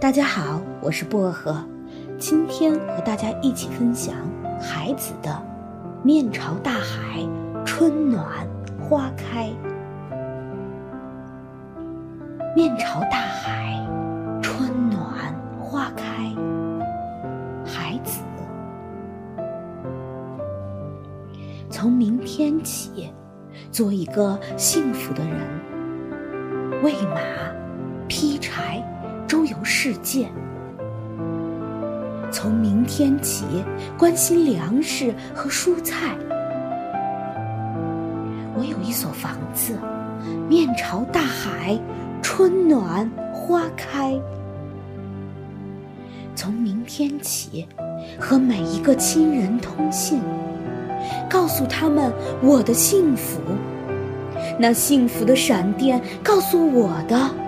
大家好，我是薄荷，今天和大家一起分享海子的“面朝大海，春暖花开”。面朝大海，春暖花开。海子，从明天起，做一个幸福的人，喂马，劈柴。周游世界，从明天起关心粮食和蔬菜。我有一所房子，面朝大海，春暖花开。从明天起，和每一个亲人通信，告诉他们我的幸福。那幸福的闪电告诉我的。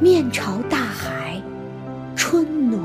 面朝大海春暖